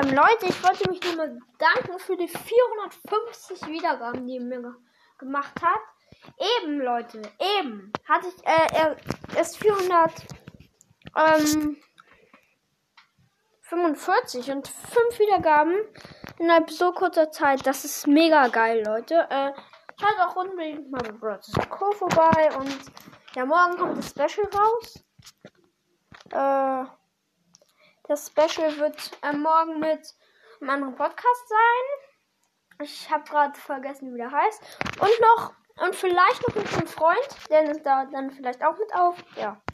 Ähm, Leute, ich wollte mich nur mal danken für die 450 Wiedergaben, die ihr mir ge gemacht habt. Eben, Leute, eben hatte ich, äh, er ist 400, ähm, 45 und 5 Wiedergaben innerhalb so kurzer Zeit. Das ist mega geil, Leute. Äh, schaut auch unbedingt mal bei Brothers Co. vorbei und ja, morgen kommt das Special raus. Das Special wird äh, morgen mit einem anderen Podcast sein. Ich habe gerade vergessen, wie der heißt. Und noch, und vielleicht noch mit einem Freund, der nimmt da dann vielleicht auch mit auf. Ja.